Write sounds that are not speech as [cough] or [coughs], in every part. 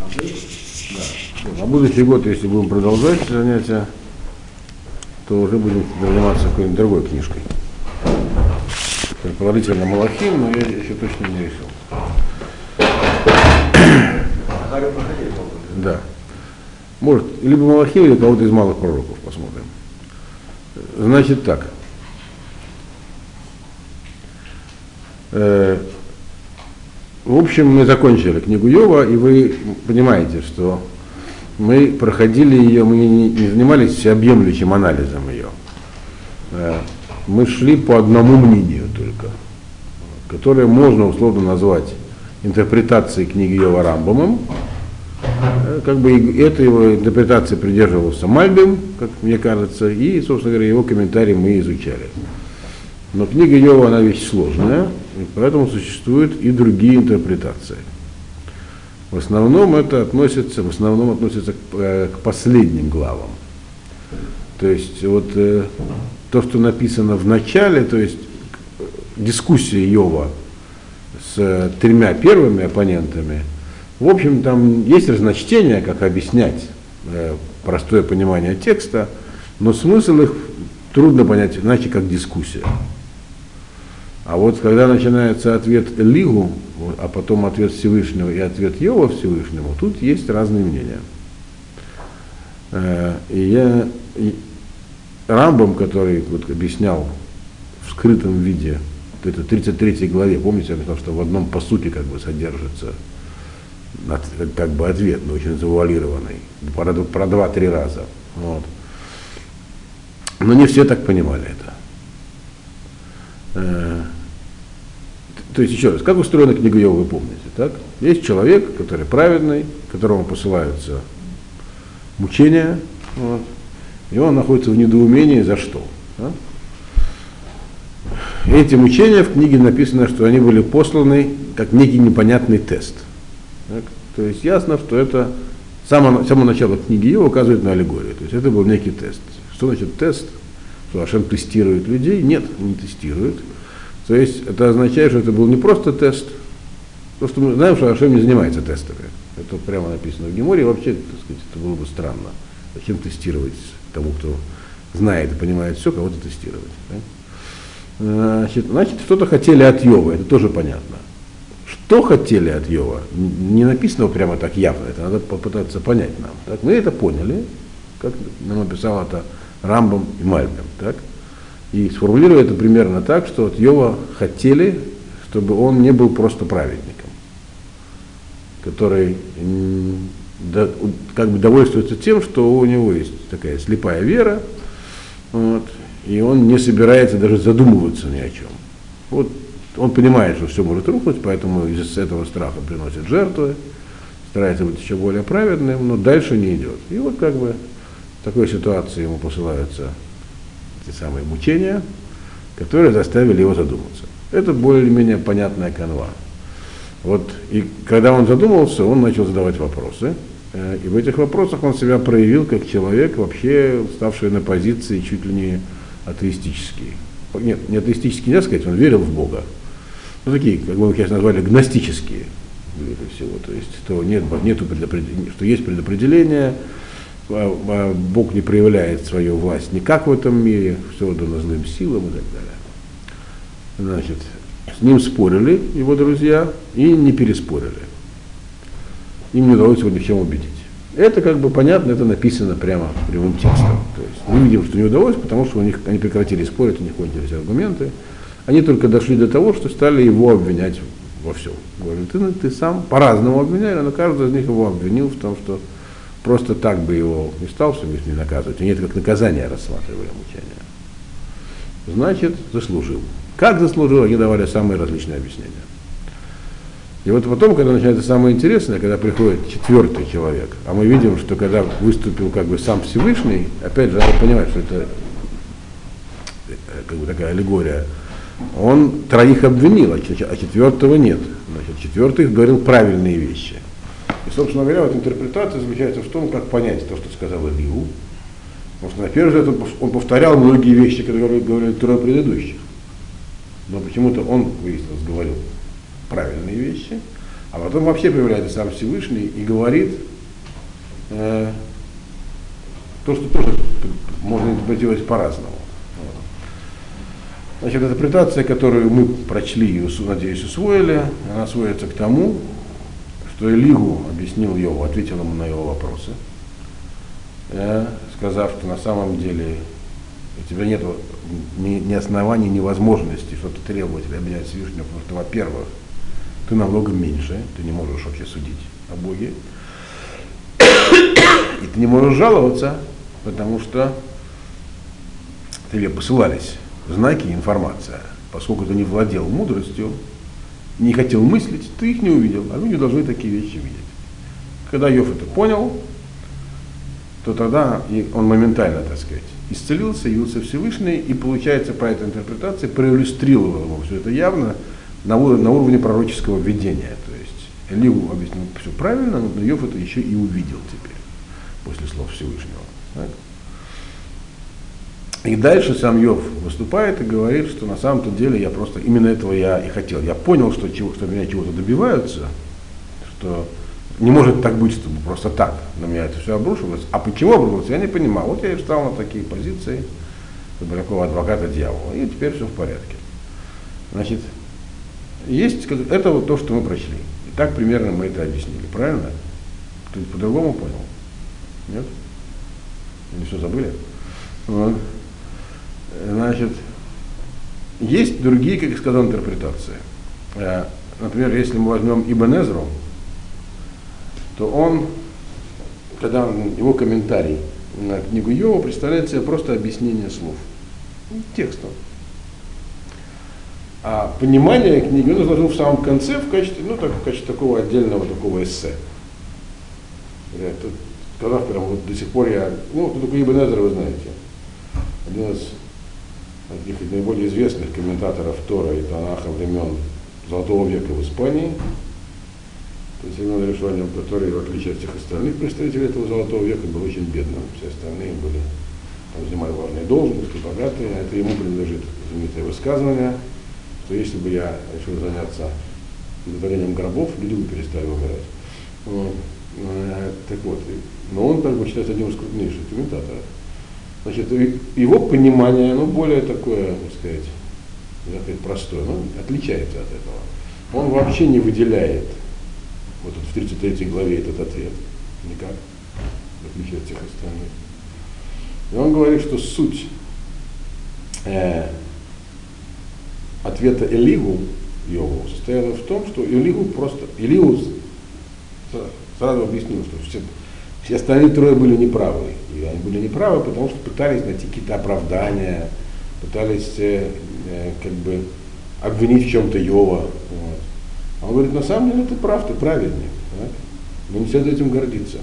Да. На будущий год, если будем продолжать занятия, то уже будем заниматься какой-нибудь другой книжкой. Предположительно Малахим, но я еще точно не решил. Да. Может, либо Малахим, или кого-то из малых пророков посмотрим. Значит так. Э, в общем, мы закончили книгу Йова, и вы понимаете, что мы проходили ее, мы не, занимались всеобъемлющим анализом ее. Э, мы шли по одному мнению только, которое можно условно назвать интерпретацией книги Йова Рамбомом. Э, как бы этой его интерпретации придерживался Мальбим, как мне кажется, и, собственно говоря, его комментарии мы изучали. Но книга Йова, она вещь сложная, и поэтому существуют и другие интерпретации. В основном это относится, в основном относится к, э, к последним главам. То есть вот э, то, что написано в начале, то есть дискуссия Йова с э, тремя первыми оппонентами, в общем, там есть разночтения, как объяснять э, простое понимание текста, но смысл их трудно понять иначе, как дискуссия. А вот когда начинается ответ Лигу, а потом ответ Всевышнего и ответ Йова Всевышнему, тут есть разные мнения. Э, и я и Рамбом, который вот объяснял в скрытом виде, это 33 главе, помните, я сказал, что в одном по сути как бы содержится как бы ответ, но очень завуалированный, про, два-три раза. Вот. Но не все так понимали это. То есть, еще раз, как устроена книга Йова, вы помните, так? Есть человек, который праведный, которому посылаются мучения, вот, и он находится в недоумении за что. Да? Эти мучения в книге написано, что они были посланы как некий непонятный тест. Так? То есть ясно, что это само, само начало книги Йова указывает на аллегорию. То есть это был некий тест. Что значит тест? Что Ашем тестирует людей? Нет, не тестирует. То есть это означает, что это был не просто тест, потому что мы знаем, что Ашем не занимается тестами. Это прямо написано в Геморе, вообще, так сказать, это было бы странно. Зачем тестировать тому, кто знает и понимает все, кого-то тестировать. Да? Значит, значит, что-то хотели от Йова, это тоже понятно. Что хотели от Йова, не написано прямо так явно, это надо попытаться понять нам. Так? Мы это поняли, как нам описал это Рамбом и Мальбем. Так? И сформулирую это примерно так, что от Йова хотели, чтобы он не был просто праведником, который как бы довольствуется тем, что у него есть такая слепая вера, вот, и он не собирается даже задумываться ни о чем. Вот он понимает, что все может рухнуть, поэтому из этого страха приносит жертвы, старается быть еще более праведным, но дальше не идет. И вот как бы в такой ситуации ему посылаются те самые мучения, которые заставили его задуматься. Это более-менее понятная канва. Вот, и когда он задумался, он начал задавать вопросы. Э, и в этих вопросах он себя проявил как человек, вообще ставший на позиции чуть ли не атеистический. Нет, не атеистический, нельзя сказать, он верил в Бога. Ну, такие, как бы мы сейчас назвали, гностические всего. То есть, что, нет, нету что есть предопределение, Бог не проявляет свою власть никак в этом мире, все дано злым силам и так далее. Значит, с ним спорили его друзья и не переспорили. Им не удалось его ни убедить. Это как бы понятно, это написано прямо прямым текстом. То есть мы видим, что не удалось, потому что у них, они прекратили спорить, у них кончились аргументы. Они только дошли до того, что стали его обвинять во всем. Говорят, ты, ты сам по-разному обвиняли, но каждый из них его обвинил в том, что просто так бы его не стал Всевышний наказывать, они это как наказание рассматривали мучения. Значит, заслужил. Как заслужил, они давали самые различные объяснения. И вот потом, когда начинается самое интересное, когда приходит четвертый человек, а мы видим, что когда выступил как бы сам Всевышний, опять же, надо понимать, что это э, как бы такая аллегория, он троих обвинил, а, а четвертого нет. Значит, четвертый говорил правильные вещи. И, собственно говоря, вот интерпретация заключается в том, как понять то, что сказал Илью. Потому что, взгляд, он повторял многие вещи, которые говорили трое предыдущих. Но почему-то он, выяснилось, говорил правильные вещи, А потом вообще появляется сам Всевышний и говорит э, то, что тоже можно интерпретировать по-разному. Значит, интерпретация, которую мы прочли и, надеюсь, усвоили, она сводится к тому, что Элигу объяснил Йову, ответил ему на его вопросы, э, сказав, что на самом деле у тебя нет ни, ни оснований, ни возможности что-то требовать или обвинять Всевышнего, потому что, во-первых, ты намного меньше, ты не можешь вообще судить о Боге, и ты не можешь жаловаться, потому что тебе посылались знаки и информация. Поскольку ты не владел мудростью, не хотел мыслить, ты их не увидел, а люди должны такие вещи видеть. Когда Йов это понял, то тогда он моментально, так сказать, исцелился, явился Всевышний, и получается по этой интерпретации проиллюстрировал ему все это явно на, на уровне пророческого видения. То есть Элиу объяснил все правильно, но Йов это еще и увидел теперь, после слов Всевышнего. Так? И дальше сам Йов выступает и говорит, что на самом-то деле я просто именно этого я и хотел. Я понял, что, чего, что меня чего-то добиваются, что не может так быть, чтобы просто так на меня это все обрушилось. А почему обрушилось, я не понимал. Вот я и встал на такие позиции, такого адвоката дьявола. И теперь все в порядке. Значит, есть, это вот то, что мы прочли. И так примерно мы это объяснили. Правильно? Кто-нибудь по-другому понял? Нет? Или все забыли? Вот. Значит, есть другие, как я сказал, интерпретации. Э, например, если мы возьмем Ибн Эзру, то он, когда он, его комментарий на книгу Йова представляет себе просто объяснение слов, текстом. А понимание книги он изложил в самом конце в качестве, ну, так, в качестве такого отдельного такого эссе. Это, сказав прям вот до сих пор я, ну, кто такой Ибн Эзра, вы знаете, один из таких наиболее известных комментаторов Тора и Танаха времен Золотого века в Испании, то есть Семен Решванин, который, в отличие от всех остальных представителей этого Золотого века, был очень бедным. Все остальные были, там, занимали важные должности, богатые. А это ему принадлежит знаменитое высказывание, что если бы я решил заняться удовлетворением гробов, люди бы перестали умирать. Вот. Э, так вот, но он так бы считается одним из крупнейших комментаторов. Значит, его понимание, оно более такое, так сказать, сказать простое, оно отличается от этого. Он вообще не выделяет вот в 33 главе этот ответ. Никак, в отличие от всех остальных. И он говорит, что суть э, ответа Элигу Йову состояла в том, что Элигу просто, Элигу сразу объяснил, что все, все остальные трое были неправы. И они были неправы, потому что пытались найти какие-то оправдания, пытались э, э, как бы обвинить в чем-то Йова. Вот. А он говорит, на самом деле ты прав, ты праведник. Так? Но не следует этим гордиться.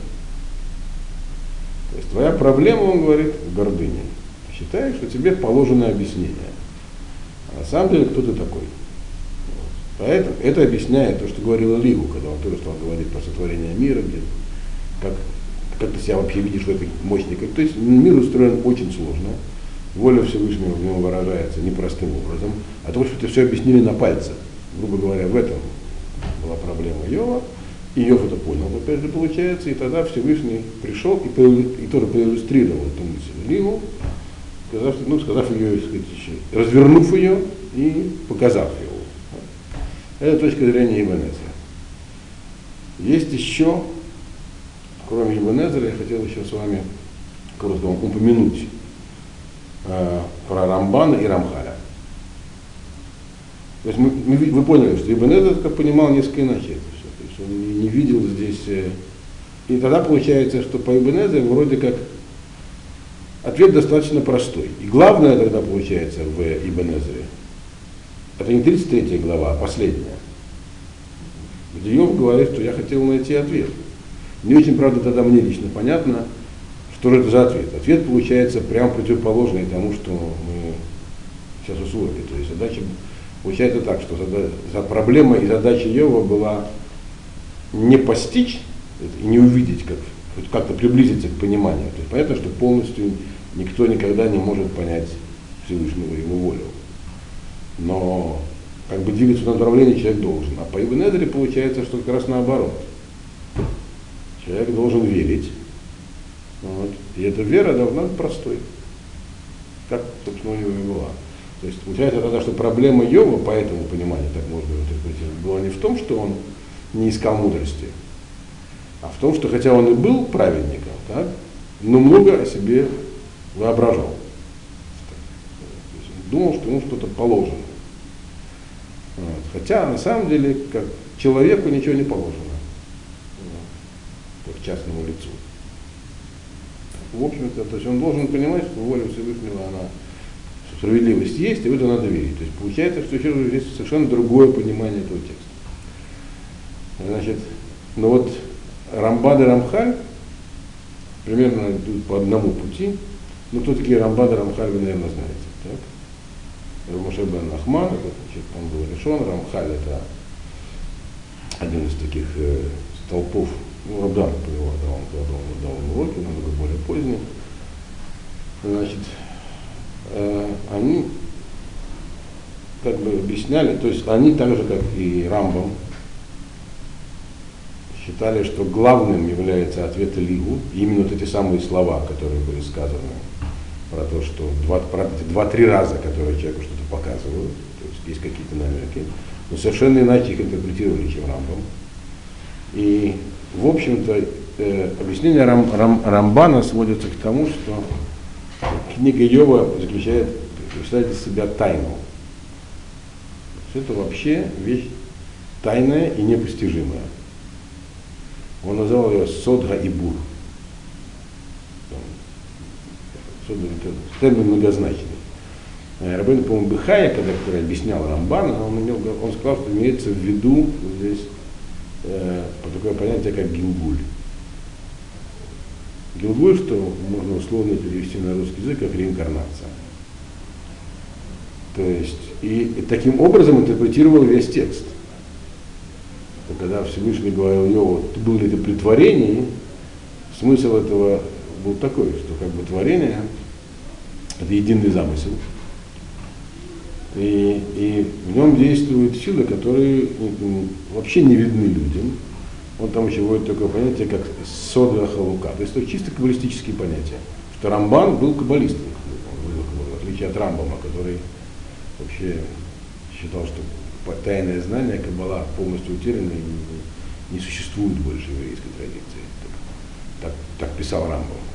То есть твоя проблема, он говорит, в гордыне. Ты считаешь, что тебе положено объяснение. А на самом деле кто ты такой? Вот. Поэтому это объясняет то, что говорил Ливу, когда он тоже стал говорить про сотворение мира, где, как как ты себя вообще видишь в этой мощной. То есть мир устроен очень сложно. Воля Всевышнего в нем выражается непростым образом. А то, что ты все объяснили на пальце. Грубо говоря, в этом была проблема Йова. И Йов это понял, опять же, получается. И тогда Всевышний пришел и, и тоже проиллюстрировал эту мысль Ливу, сказав, ну, сказав ее, сказать, развернув ее и показав его. Это точка зрения Иванеса. Есть еще Кроме Ибн я хотел еще с вами коротко упомянуть э, про Рамбана и Рамхаля. То есть мы, мы, вы поняли, что Ибн Эзер понимал несколько иначе это все. То есть он не, не видел здесь... Э, и тогда получается, что по Ибн вроде как ответ достаточно простой. И главное тогда получается в Ибн это не 33 глава, а последняя. Где Йов говорит, что я хотел найти ответ. Не очень, правда, тогда мне лично понятно, что же это за ответ. Ответ получается прямо противоположный тому, что мы сейчас усвоили. То есть задача получается так, что за проблема и задача Ева была не постичь и не увидеть, как, как-то приблизиться к пониманию. То есть понятно, что полностью никто никогда не может понять Всевышнего его волю. Но как бы двигаться в направлении человек должен. А по Ибн получается, что как раз наоборот. Человек должен верить. Вот. И эта вера должна быть простой. Как, собственно, у него и была. То есть получается тогда, что проблема Йова, по этому пониманию, так можно интерпретировать, была не в том, что он не искал мудрости, а в том, что хотя он и был праведником, так, но много о себе воображал. Думал, что ему что-то положено. Вот. Хотя на самом деле, как человеку ничего не положено, частному лицу. В общем-то, то есть он должен понимать, что воля Всевышнего, она справедливость есть, и в это надо верить. То есть получается, что еще здесь совершенно другое понимание этого текста. Значит, ну вот Рамбад и Рамхаль примерно идут по одному пути. Ну, кто такие Рамбад и Рамхаль, вы, наверное, знаете. Так? Рамуше бен Ахман, это, значит, он был решен, Рамхаль это один из таких э, столпов, ну, да, он, когда он дал уроки, намного более поздний. Значит, э, они как бы объясняли, то есть они так же, как и Рамбам, считали, что главным является ответ Лигу, именно вот эти самые слова, которые были сказаны про то, что два, два-три раза, которые человеку что-то показывают, то есть есть какие-то намеки, но совершенно иначе их интерпретировали, чем Рамбам. И, в общем-то, э, объяснение Рам, Рам, Рамбана сводится к тому, что книга Йова заключает, представляет из себя тайну. Это вообще вещь тайная и непостижимая. Он назвал ее Содга и Бур. Термин многозначный. Э, Рабин, по-моему, Бехая, когда который объяснял Рамбана, он, имел, он сказал, что имеется в виду здесь э, такое понятие, как гилгуль. Гилгуль, что можно условно перевести на русский язык, как реинкарнация. То есть, и, и таким образом интерпретировал весь текст когда Всевышний говорил Йову, был ли это при творении, смысл этого был такой, что как бы творение это единый замысел. И, и в нем действуют силы, которые вообще не видны людям. Он там еще вводит такое понятие, как содра халука. То есть это чисто каббалистические понятия. Что Рамбан был каббалистом, в отличие от Рамбама, который вообще считал, что тайное знание Каббала полностью утеряно и не, существует больше еврейской традиции. Так, так, так писал Рамбам.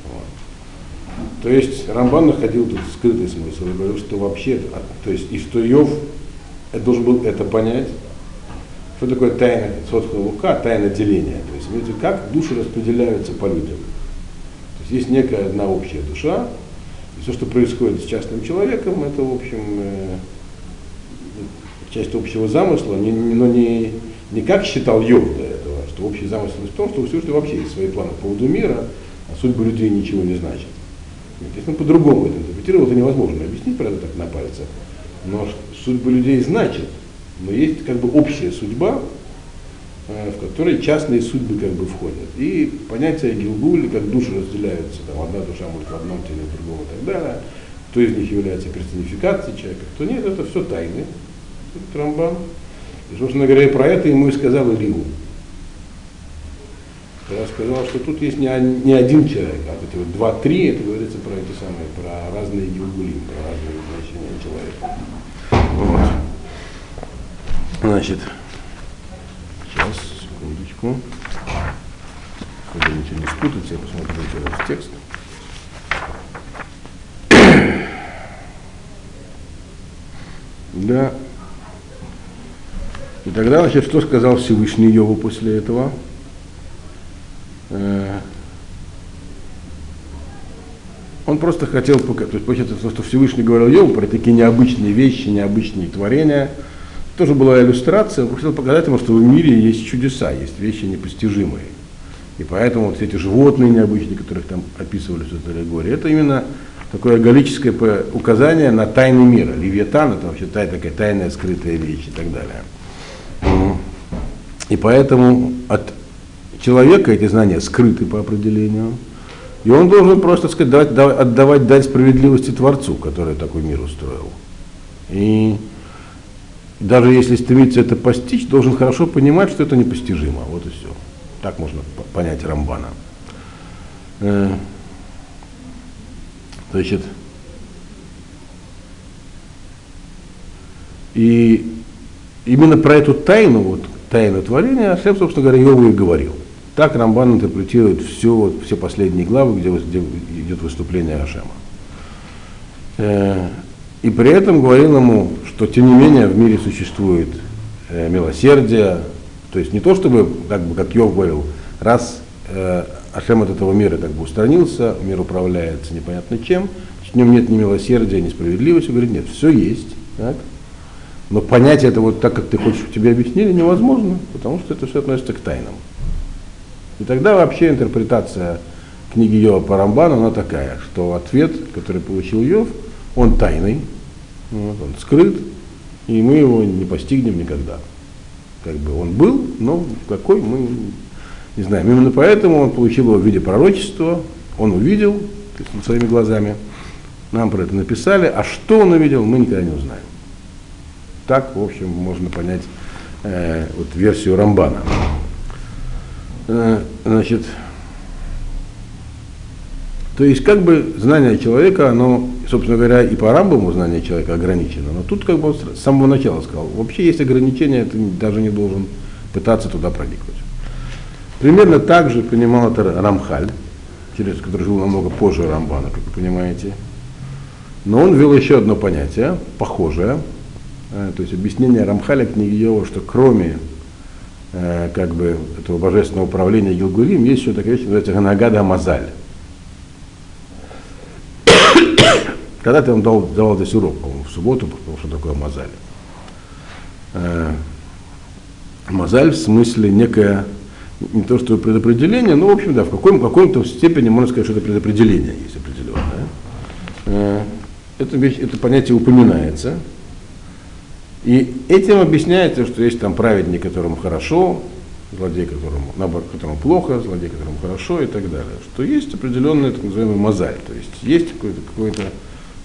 То есть Рамбан находил тут скрытый смысл и говорил, что вообще, то есть и что Йов должен был это понять, что такое тайна Соцкого Лука, тайна деления. То есть как души распределяются по людям. То есть есть некая одна общая душа, и все, что происходит с частным человеком, это, в общем, э, часть общего замысла, но не, не как считал Йов до этого, что общий замысел в том, что у Всевышнего вообще есть свои планы по поводу мира, а судьба людей ничего не значит. Он по-другому это интерпретировал, это невозможно объяснить, правда, так на пальцах. Но судьба людей значит, но есть как бы общая судьба, э, в которой частные судьбы как бы входят. И понятие Гилгуль, как души разделяются, там одна душа может в одном теле, в другом и так далее, кто из них является персонификацией человека, кто нет, это все тайны. Рамбан. И, собственно говоря, про это ему и сказал Илью. Когда сказал, что тут есть не, не один человек, а эти вот два-три, это говорится про эти самые, про разные гилгулим, про разные значения человека. Вот. Значит, сейчас, секундочку. Когда ничего не спутаться, я посмотрю раз текст. [coughs] Да, и тогда, значит, что сказал Всевышний Йову после этого? Э, он просто хотел показать, то есть, получается, то, что Всевышний говорил Йову про такие необычные вещи, необычные творения, тоже была иллюстрация, он хотел показать ему, что в мире есть чудеса, есть вещи непостижимые. И поэтому вот эти животные необычные, которых там описывали в этой аллегории, это именно такое галлическое указание на тайны мира. Левиатан это вообще такая тайная скрытая вещь и так далее. И поэтому от человека эти знания скрыты по определению. И он должен просто сказать, давать, давать, отдавать дать справедливости Творцу, который такой мир устроил. И даже если стремиться это постичь, должен хорошо понимать, что это непостижимо. Вот и все. Так можно понять Рамбана. Э, значит, и именно про эту тайну, вот, тайну творения, Ашем, собственно говоря, Йову и говорил. Так Рамбан интерпретирует все, все последние главы, где, где идет выступление Ашема. Э, и при этом говорил ему, что тем не менее в мире существует э, милосердие, то есть не то чтобы, как бы, как Йов говорил, раз э, Ашем от этого мира как бы устранился, мир управляется непонятно чем, в нем нет ни милосердия, ни справедливости, говорит, нет, все есть, так? но понять это вот так, как ты хочешь, тебе объяснили, невозможно, потому что это все относится к тайнам. И тогда вообще интерпретация книги Йова по Рамбану, она такая, что ответ, который получил Йов, он тайный, вот, он скрыт, и мы его не постигнем никогда. Как бы он был, но какой мы не знаем. Именно поэтому он получил его в виде пророчества, он увидел своими глазами, нам про это написали, а что он увидел, мы никогда не узнаем. Так, в общем, можно понять э, вот версию Рамбана. Э, значит, то есть как бы знание человека, оно, собственно говоря, и по Рамбаму знание человека ограничено, но тут как бы с самого начала сказал, вообще есть ограничения, ты даже не должен пытаться туда проникнуть. Примерно так же понимал это Рамхаль, через который жил намного позже Рамбана, как вы понимаете. Но он ввел еще одно понятие, похожее, э, то есть объяснение Рамхаля книги Йова, что кроме э, как бы этого божественного управления Гилгулим, есть еще такая вещь, называется Ганагада Мазаль. Когда-то я вам дал, давал здесь урок, по-моему, в субботу, потому что такое Мазаль. Э, мазаль в смысле некое, не то что предопределение, но, в общем, да, в каком, какой-то степени можно сказать, что это предопределение есть определенное. Это, вещь, это понятие упоминается. И этим объясняется, что есть там праведник, которому хорошо, злодей, которому, наоборот, которому плохо, злодей, которому хорошо и так далее. Что есть определенный так называемый мозаль, то есть есть какой-то, какой-то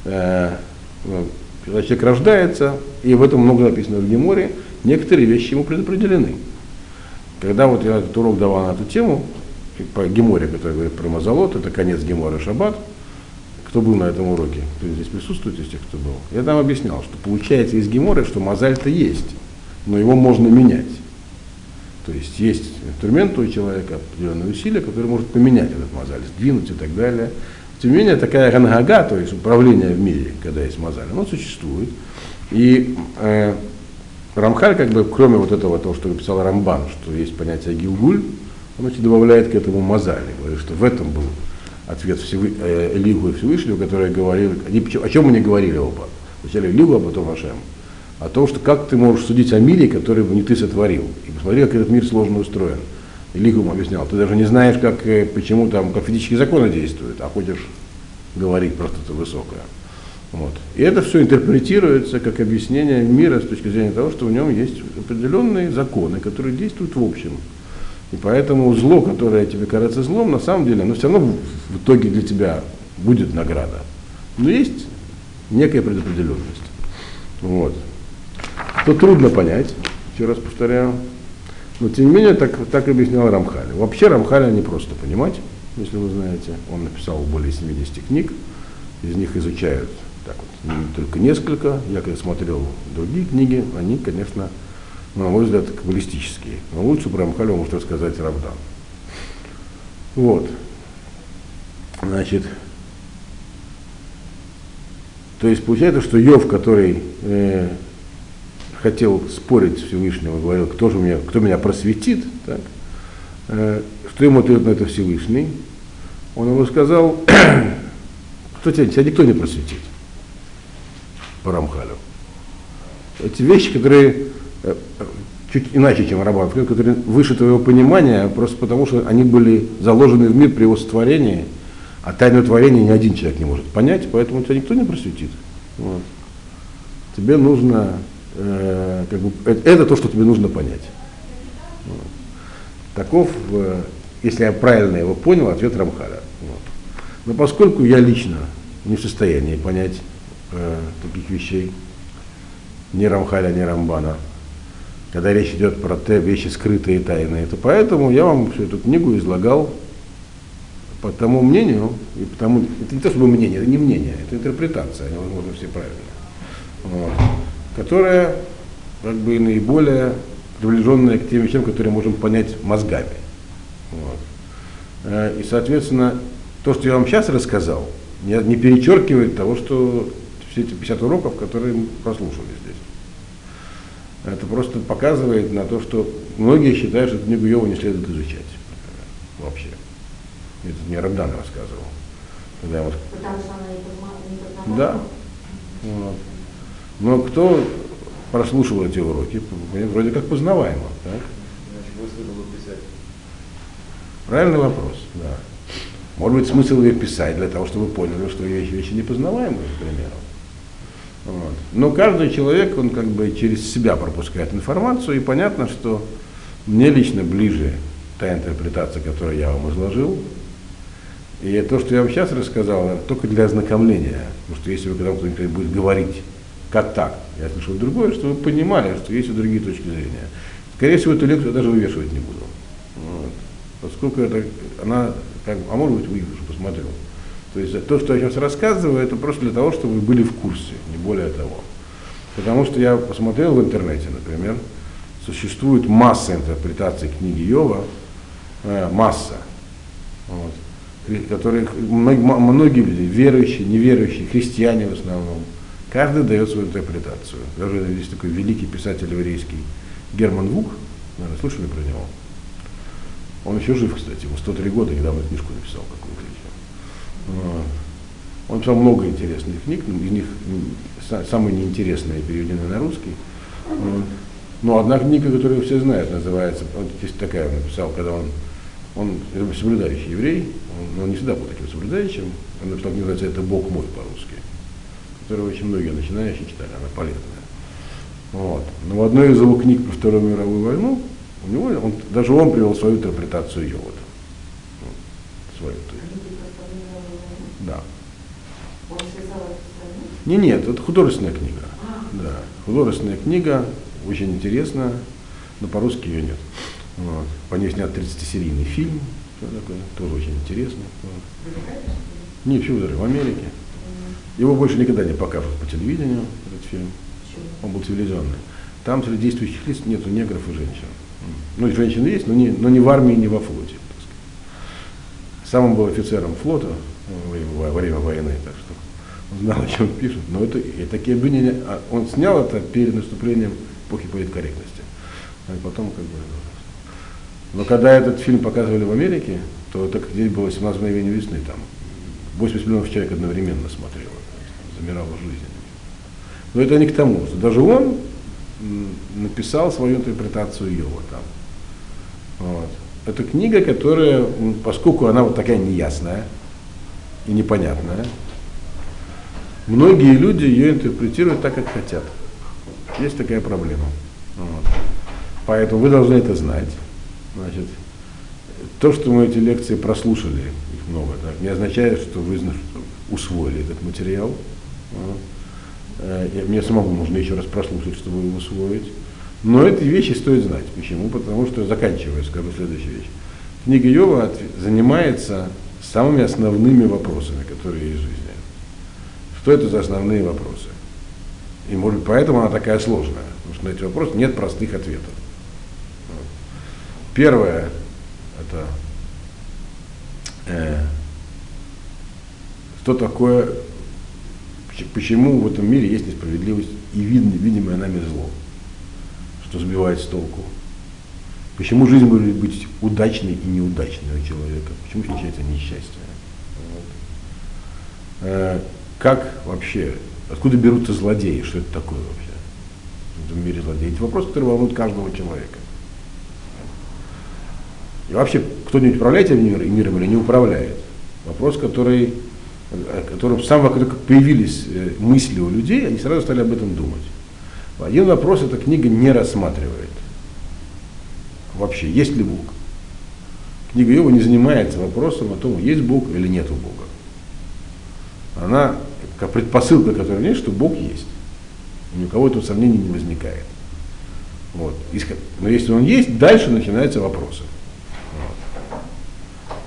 э, ну, человек рождается, и в этом много написано в Геморе, некоторые вещи ему предопределены. Когда вот я этот урок давал на эту тему, по Геморе, который говорит про Мазалот, это конец Гемора Шаббат, кто был на этом уроке, кто здесь присутствует из тех, кто был, я там объяснял, что получается из Гемора, что мозаль-то есть, но его можно менять. То есть есть инструмент у человека, определенные усилия, которые может поменять этот мозаль, сдвинуть и так далее. Тем не менее, такая ганга, то есть управление в мире, когда есть мозаль, оно существует. И э, Рамхаль, как бы, кроме вот этого, того, что написал Рамбан, что есть понятие гилгуль, он очень добавляет к этому мозали, говорит, что в этом был ответ Всевы, э, Элигу и Всевышнего, которые говорили, они, о чем они говорили оба. Сначала Элигу, а потом Ашем. О том, что как ты можешь судить о мире, который не ты сотворил. И посмотри, как этот мир сложно устроен. Элигу ему объяснял, ты даже не знаешь, как, э, почему там, как физические законы действуют, а хочешь говорить просто это высокое. Вот. И это все интерпретируется как объяснение мира с точки зрения того, что в нем есть определенные законы, которые действуют в общем. И поэтому зло, которое тебе кажется злом, на самом деле, оно все равно в итоге для тебя будет награда. Но есть некая предопределенность. Вот. То трудно понять, еще раз повторяю. Но тем не менее, так, так объяснял Рамхаль. Вообще Рамхаля не просто понимать, если вы знаете. Он написал более 70 книг, из них изучают так вот, только несколько. Я когда смотрел другие книги, они, конечно, на мой взгляд, каббалистические. Но лучше про Рамхаля может рассказать Равдан. Вот. Значит, то есть получается, что Йов, который э, хотел спорить с Всевышним, говорил, кто же меня, кто меня просветит, так, э, что ему ответит на это Всевышний, он ему сказал, [clears throat] кто тебя, тебя никто не просветит по Рамхалю. Эти вещи, которые чуть иначе, чем Рабан, которые выше твоего понимания, просто потому что они были заложены в мир при его сотворении, а тайну творения ни один человек не может понять, поэтому тебя никто не просветит. Вот. Тебе нужно, э, как бы, это, это то, что тебе нужно понять. Вот. Таков, э, если я правильно его понял, ответ Рамхаля. Вот. Но поскольку я лично не в состоянии понять э, таких вещей, ни Рамхаля, ни Рамбана, когда речь идет про те вещи скрытые и тайные, то поэтому я вам всю эту книгу излагал по тому мнению, и потому, это не то чтобы мнение, это не мнение, это интерпретация, они, возможно, все правильные, вот, которая как бы наиболее приближенная к тем вещам, которые можем понять мозгами. Вот. Э, и, соответственно, то, что я вам сейчас рассказал, не, перечеркивает того, что все эти 50 уроков, которые мы прослушали. Это просто показывает на то, что многие считают, что книгу Йова не следует изучать вообще. Это мне Рамдан рассказывал. Когда вот... Потому что она не Да. Вот. Но кто прослушал эти уроки, вроде как познаваемо. Так? Правильный вопрос, да. Может быть, смысл ее писать для того, чтобы вы поняли, что вещи, вещи непознаваемые, к примеру. Вот. Но каждый человек, он как бы через себя пропускает информацию, и понятно, что мне лично ближе та интерпретация, которую я вам изложил. И то, что я вам сейчас рассказал, только для ознакомления. Потому что если вы когда кто-нибудь будет говорить, как так, я слышал другое, что вы понимали, что есть и другие точки зрения. Скорее всего, эту лекцию я даже вывешивать не буду. Вот. Поскольку это, она, как, а может быть, вывешу, посмотрю. То есть то, что я сейчас рассказываю, это просто для того, чтобы вы были в курсе, не более того. Потому что я посмотрел в интернете, например, существует масса интерпретаций книги Йова, э, масса, вот, которые многие люди, верующие, неверующие, христиане в основном, каждый дает свою интерпретацию. Даже есть такой великий писатель еврейский Герман Вук, наверное, слышали про него? Он еще жив, кстати, ему 103 года, недавно книжку написал какую-то еще. Он написал много интересных книг, из них самые неинтересные переведены на русский. Но одна книга, которую все знают, называется, вот есть такая он написал, когда он, он соблюдающий еврей, он, он не всегда был таким соблюдающим, он написал, называется «Это Бог мой» по-русски, которую очень многие начинающие читали, она полезная. Вот. Но в одной из его книг про Вторую мировую войну у него, он, даже он привел свою интерпретацию Йода. Вот, свою. Да. Не, нет, это художественная книга. Да, художественная книга, очень интересная, но по-русски ее нет. Вот. По ней снят 30-серийный фильм, такое, тоже очень интересно. Вот. Не, в в Америке. Его больше никогда не покажут по телевидению, этот фильм. Он был телевизионный. Там среди действующих лиц нету негров и женщин. Ну, женщины есть, но не, но не в армии, не во флоте. Сам он был офицером флота во время войны, так что знал, о чем пишет. Но это, и такие обвинения, а он снял это перед наступлением эпохи политкорректности. А потом как бы... Но когда этот фильм показывали в Америке, то это здесь было 17 мгновений весны, там 80 миллионов человек одновременно смотрело, замирала жизнь. Но это не к тому, что даже он написал свою интерпретацию Йова там. Вот. Это книга, которая, поскольку она вот такая неясная и непонятная, многие люди ее интерпретируют так, как хотят. Есть такая проблема. Вот. Поэтому вы должны это знать. Значит, то, что мы эти лекции прослушали, их много, так, не означает, что вы усвоили этот материал. Вот. Э, мне самому нужно еще раз прослушать, чтобы его усвоить. Но эти вещи стоит знать. Почему? Потому что, заканчивая, скажу следующую вещь. Книга Йова занимается самыми основными вопросами, которые есть в жизни. Что это за основные вопросы? И может поэтому она такая сложная, потому что на эти вопросы нет простых ответов. Первое это э, что такое почему в этом мире есть несправедливость и видимое нами зло, что сбивает с толку. Почему жизнь может быть удачной и неудачной у человека? Почему случается несчастье? Вот. Э, как вообще, откуда берутся злодеи? Что это такое вообще? В этом мире злодеи. Это вопрос, который волнует каждого человека. И вообще, кто-нибудь управляет этим миром или не управляет? Вопрос, который которым, с самого как появились э, мысли у людей, они сразу стали об этом думать. Один вопрос эта книга не рассматривает. Вообще, есть ли Бог? Книга Иова не занимается вопросом о том, есть Бог или нет Бога. Она, как предпосылка, которая есть, что Бог есть. Ни у кого этого сомнений не возникает. Вот. Но если он есть, дальше начинаются вопросы. Вот.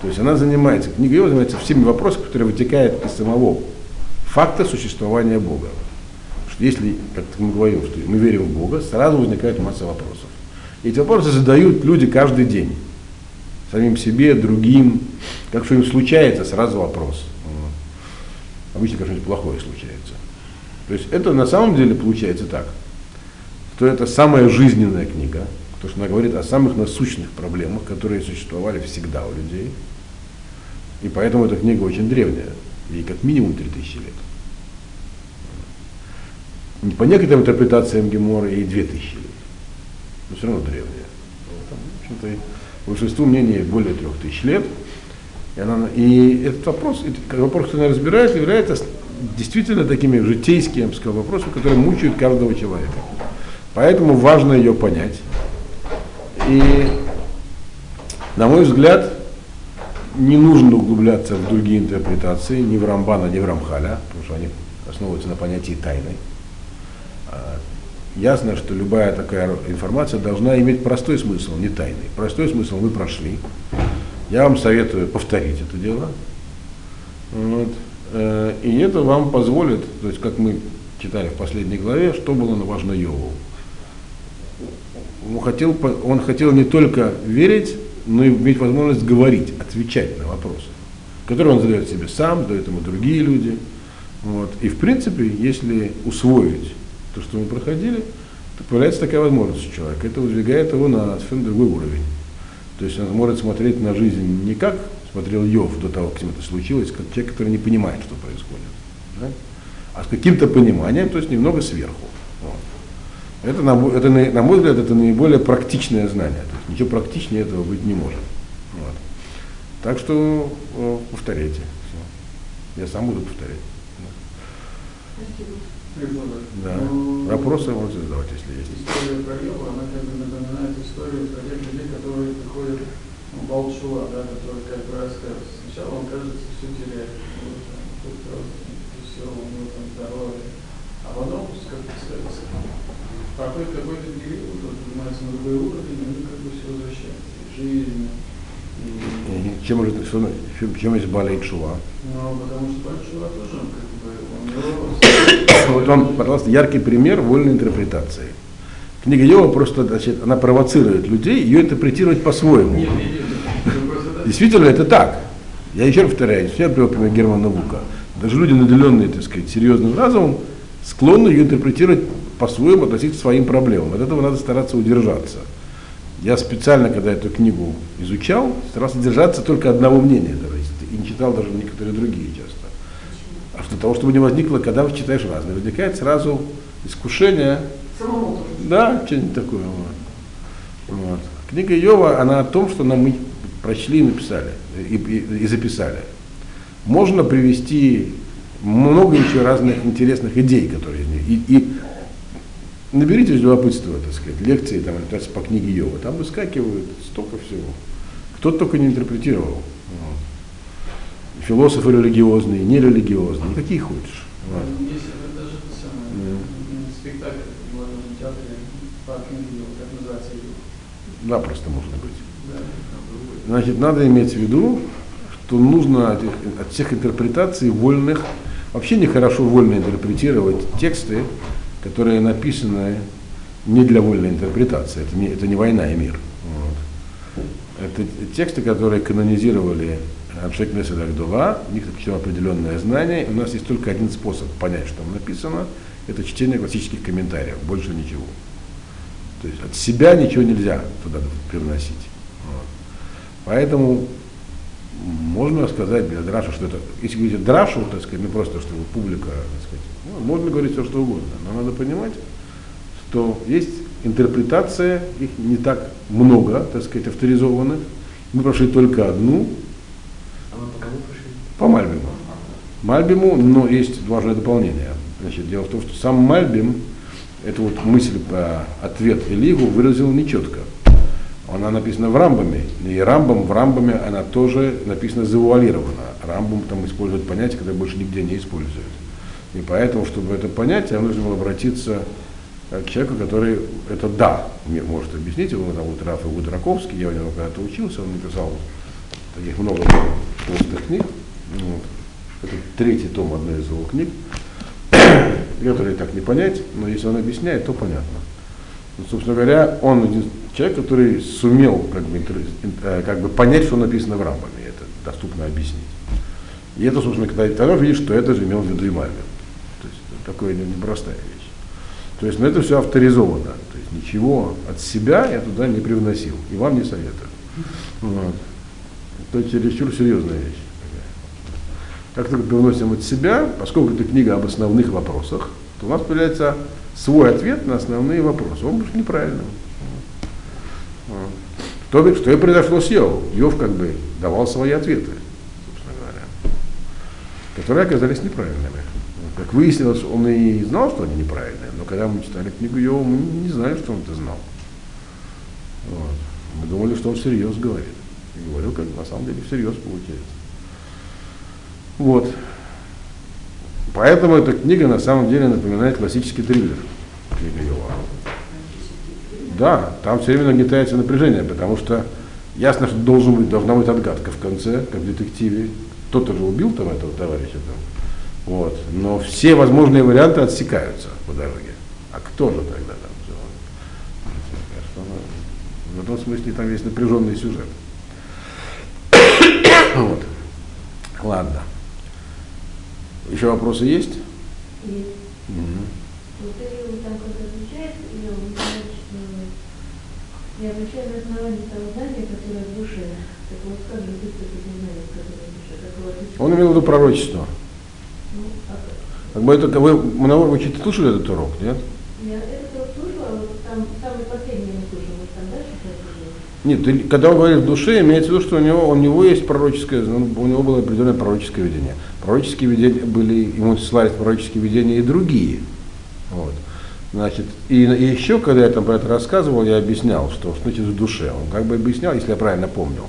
То есть она занимается, книга его занимается всеми вопросами, которые вытекают из самого факта существования Бога. Что если, как мы говорим, что мы верим в Бога, сразу возникает масса вопросов. И эти вопросы задают люди каждый день. Самим себе, другим. Как что-нибудь случается, сразу вопрос. Обычно, конечно, плохое случается. То есть это на самом деле получается так, что это самая жизненная книга, потому что она говорит о самых насущных проблемах, которые существовали всегда у людей. И поэтому эта книга очень древняя, ей как минимум 3000 лет. Не по некоторым интерпретациям Гемора ей 2000 лет, но все равно древняя. Там, в общем-то, большинству мнений более 3000 лет. И, она, и этот вопрос, вопрос, который она разбирает, является действительно такими житейскими, я бы сказал, вопросами, которые мучают каждого человека. Поэтому важно ее понять. И, на мой взгляд, не нужно углубляться в другие интерпретации, ни в Рамбана, ни в Рамхаля, потому что они основываются на понятии тайны. Ясно, что любая такая информация должна иметь простой смысл, не тайный. Простой смысл вы прошли. Я вам советую повторить это дело. Вот. Э, и это вам позволит, то есть как мы читали в последней главе, что было важно Йову. Он хотел, он хотел не только верить, но и иметь возможность говорить, отвечать на вопросы, которые он задает себе сам, задают ему другие люди. Вот. И в принципе, если усвоить то, что мы проходили, появляется такая возможность у человека. Это выдвигает его на совершенно другой уровень. То есть он может смотреть на жизнь не как смотрел Йов до того, как с ним это случилось, как человек, который не понимает, что происходит. Да? А с каким-то пониманием, то есть немного сверху. Вот. Это, на, это, на мой взгляд, это наиболее практичное знание. То есть ничего практичнее этого быть не может. Вот. Так что э, повторяйте. Все. Я сам буду повторять. Да. Ну, Вопросы можете задавать, если есть. История про Йова, она как бы напоминает историю про тех людей, которые приходят ну, Балчуа, да, который как бы рассказывает. Сначала он, кажется, все теряет. Вот, там, все, у него там здоровье. А потом, как бы сказать, проходит какой-то период, он поднимается на другой уровень, и как бы все возвращается. И жизнь, и... Чем, что, чем, чем есть болеет Шува? Ну, потому что Бальшува тоже, как бы. Вот вам, пожалуйста, яркий пример вольной интерпретации. Книга Йова просто, значит, она провоцирует людей ее интерпретировать по-своему. Нет, нет, нет, Действительно, это так. Я еще раз повторяю, я привел пример Германа Бука. Даже люди, наделенные, так сказать, серьезным разумом, склонны ее интерпретировать по-своему, относиться к своим проблемам. От этого надо стараться удержаться. Я специально, когда эту книгу изучал, старался держаться только одного мнения, и не читал даже некоторые другие часто. Что того, чтобы не возникло, когда вы читаешь разные, возникает сразу искушение Самому да, что-нибудь такое. Вот. Вот. Книга Йова, она о том, что нам мы прочли и написали, и, и, и записали. Можно привести много еще разных интересных идей, которые из них. И, и наберите любопытство, так сказать, лекции там, по книге Йова. Там выскакивают столько всего. Кто только не интерпретировал. Вот. Философы религиозные, нерелигиозные, какие хочешь. Вот. Есть даже самое, спектакль в театре как называется Йова. Запросто можно быть. Да. Значит, надо иметь в виду, что нужно от, от всех интерпретаций вольных, вообще нехорошо вольно интерпретировать тексты, которые написаны не для вольной интерпретации. Это не, это не война и мир. Вот. Это тексты, которые канонизировали Абшек Месед Агдула, у них причем определенное знание. У нас есть только один способ понять, что там написано, это чтение классических комментариев, больше ничего. То есть от себя ничего нельзя туда привносить. Вот. Поэтому можно сказать для драша, что это, если говорить драшу, так сказать, ну просто, чтобы публика, так сказать, ну, можно говорить все, что угодно, но надо понимать, что есть интерпретация, их не так много, так сказать, авторизованных. Мы прошли только одну, пришли? по Мальбиму. Мальбиму, но есть важное дополнение. Значит, дело в том, что сам Мальбим, эту вот мысль по ответ Элигу выразил нечетко. Она написана в Рамбаме, и Рамбам в Рамбаме она тоже написана завуалирована. Рамбам там использует понятие, которое больше нигде не использует. И поэтому, чтобы это понять, я нужно было обратиться к человеку, который это да, мне может объяснить, его зовут Раф Гудраковский, я у него когда-то учился, он написал таких много толстых книг. Вот. Это третий том одной из его книг, который так не понять, но если он объясняет, то понятно. Ну, собственно говоря, он человек, который сумел как бы, э, как бы понять, что написано в Рамбаме, это доступно объяснить. И это, собственно, когда тогда видишь, что это же имел в виду и. То есть это такое непростая вещь. То есть, ну, это все авторизовано. То есть ничего от себя я туда не привносил. И вам не советую. Вот. Это чересчур серьезная вещь. Как только привносим от себя, поскольку это книга об основных вопросах, то у нас появляется свой ответ на основные вопросы. Он будет неправильным. То, что и произошло с Йов. Йов как бы давал свои ответы, собственно говоря, которые оказались неправильными. Как выяснилось, он и знал, что они неправильные, но когда мы читали книгу Йова, мы не знали, что он это знал. Вот. Мы думали, что он всерьез говорит. И говорил, как на самом деле всерьез получается. Вот. Поэтому эта книга на самом деле напоминает классический триллер. Книга Йова. Да, там все время нагнетается напряжение, потому что ясно, что должен быть, должна быть отгадка в конце, как в детективе. Кто-то же убил там этого товарища там. Вот. Но все возможные варианты отсекаются по дороге. А кто же тогда там? В этом смысле там есть напряженный сюжет. Вот. Ладно. Еще вопросы есть? Есть. Угу. Вот Кирилл там как отвечает, и он говорит, что я отвечаю на основании того знания, которое в душе. Так вот как же выступить знание, которое в душе? Как его отвечать? Он имел в виду пророчество. Ну, а как? Как бы это, вы, много вы чуть слушали этот урок, нет? Я это вот слушала, а вот там самый последний мы слушали, может там дальше что-то было? Нет, когда он говорит в душе, имеется в виду, что у него, у него есть пророческое, ну, у него было определенное пророческое видение. Пророческие видения были, ему ссылались пророческие видения и другие. Вот. Значит, и, и еще, когда я там про это рассказывал, я объяснял, что что значит в душе. Он как бы объяснял, если я правильно помню,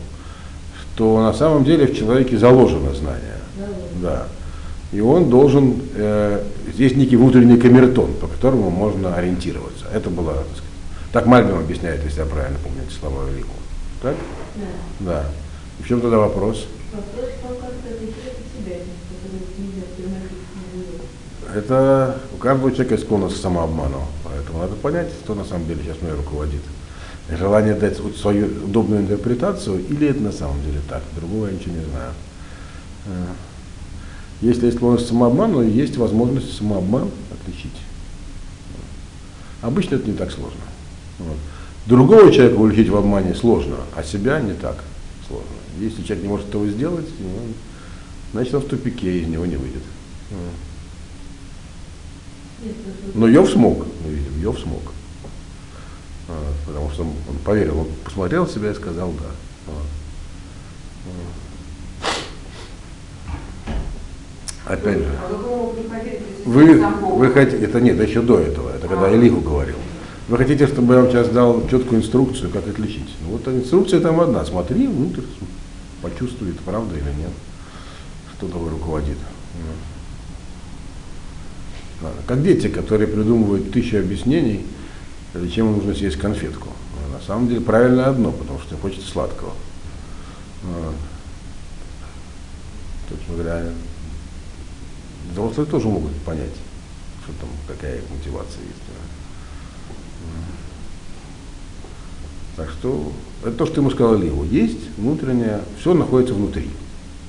что на самом деле в человеке заложено знание. Да. И он должен, э, здесь некий внутренний камертон, по которому можно ориентироваться. Это было, так сказать, так Мальбим объясняет, если я правильно помню эти слова Велику. Так? Да. Да. И в чем тогда вопрос? Вопрос в том, как это себя. Это у каждого человека есть склонность к самообману. Поэтому надо понять, кто на самом деле сейчас мной руководит. Желание дать свою удобную интерпретацию, или это на самом деле так. Другого я ничего не знаю. Э, Если есть склонность к самообману, есть возможность самообман отличить. Обычно это не так сложно. Вот. Другого человека уличить в обмане сложно, а себя не так сложно. Если человек не может этого сделать, ну, значит он в тупике, из него не выйдет. Но Йов смог, мы видим, Йов смог. А, Потому что он, он поверил, он посмотрел себя и сказал да. Опять же, А вы вы, хотите, это нет, это еще до этого, это когда Илиху говорил. Вы хотите, чтобы я вам сейчас дал четкую инструкцию, как отличить? Ну, вот инструкция там одна. Смотри внутрь, почувствует, правда или нет, что тобой руководит. Как дети, которые придумывают тысячи объяснений, зачем нужно съесть конфетку. На самом деле правильно одно, потому что хочется сладкого. Собственно говоря, взрослые тоже могут понять, что там, какая мотивация есть. да. Так что это то, что ему сказал Ливу. Есть внутреннее, все находится внутри.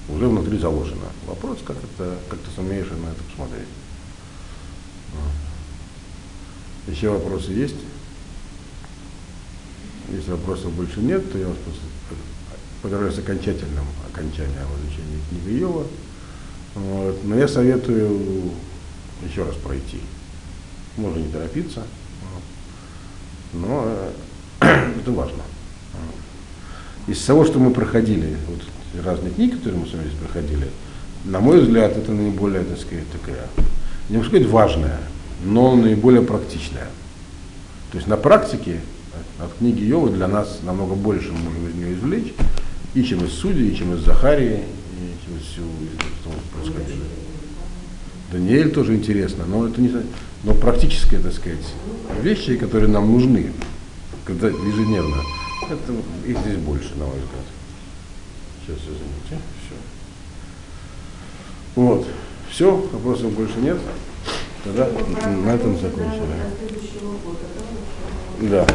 Уже внутри заложено. Вопрос, как это, как ты сумеешь на это посмотреть. Вот. Еще вопросы есть? Если вопросов больше нет, то я вас подражаю с окончательным окончанием изучения книги Йова. Вот. Но я советую еще раз пройти. Можно не торопиться, но э, [clears throat] это важно. Из того, что мы проходили, вот разные книги, которые мы с вами здесь проходили, на мой взгляд, это наиболее, так сказать, такая, не могу сказать важная, но наиболее практичная. То есть на практике от книги Йова для нас намного больше мы можем из нее извлечь, и чем из Судей, и чем из Захарии, и чем из всего, что происходило. Даниэль тоже интересно, но это не но практические, так сказать, вещи, которые нам нужны когда ежедневно. Это, и здесь больше, на мой взгляд. Сейчас, извините, все. Вот. Все, вопросов больше нет. Тогда на этом закончили. Да.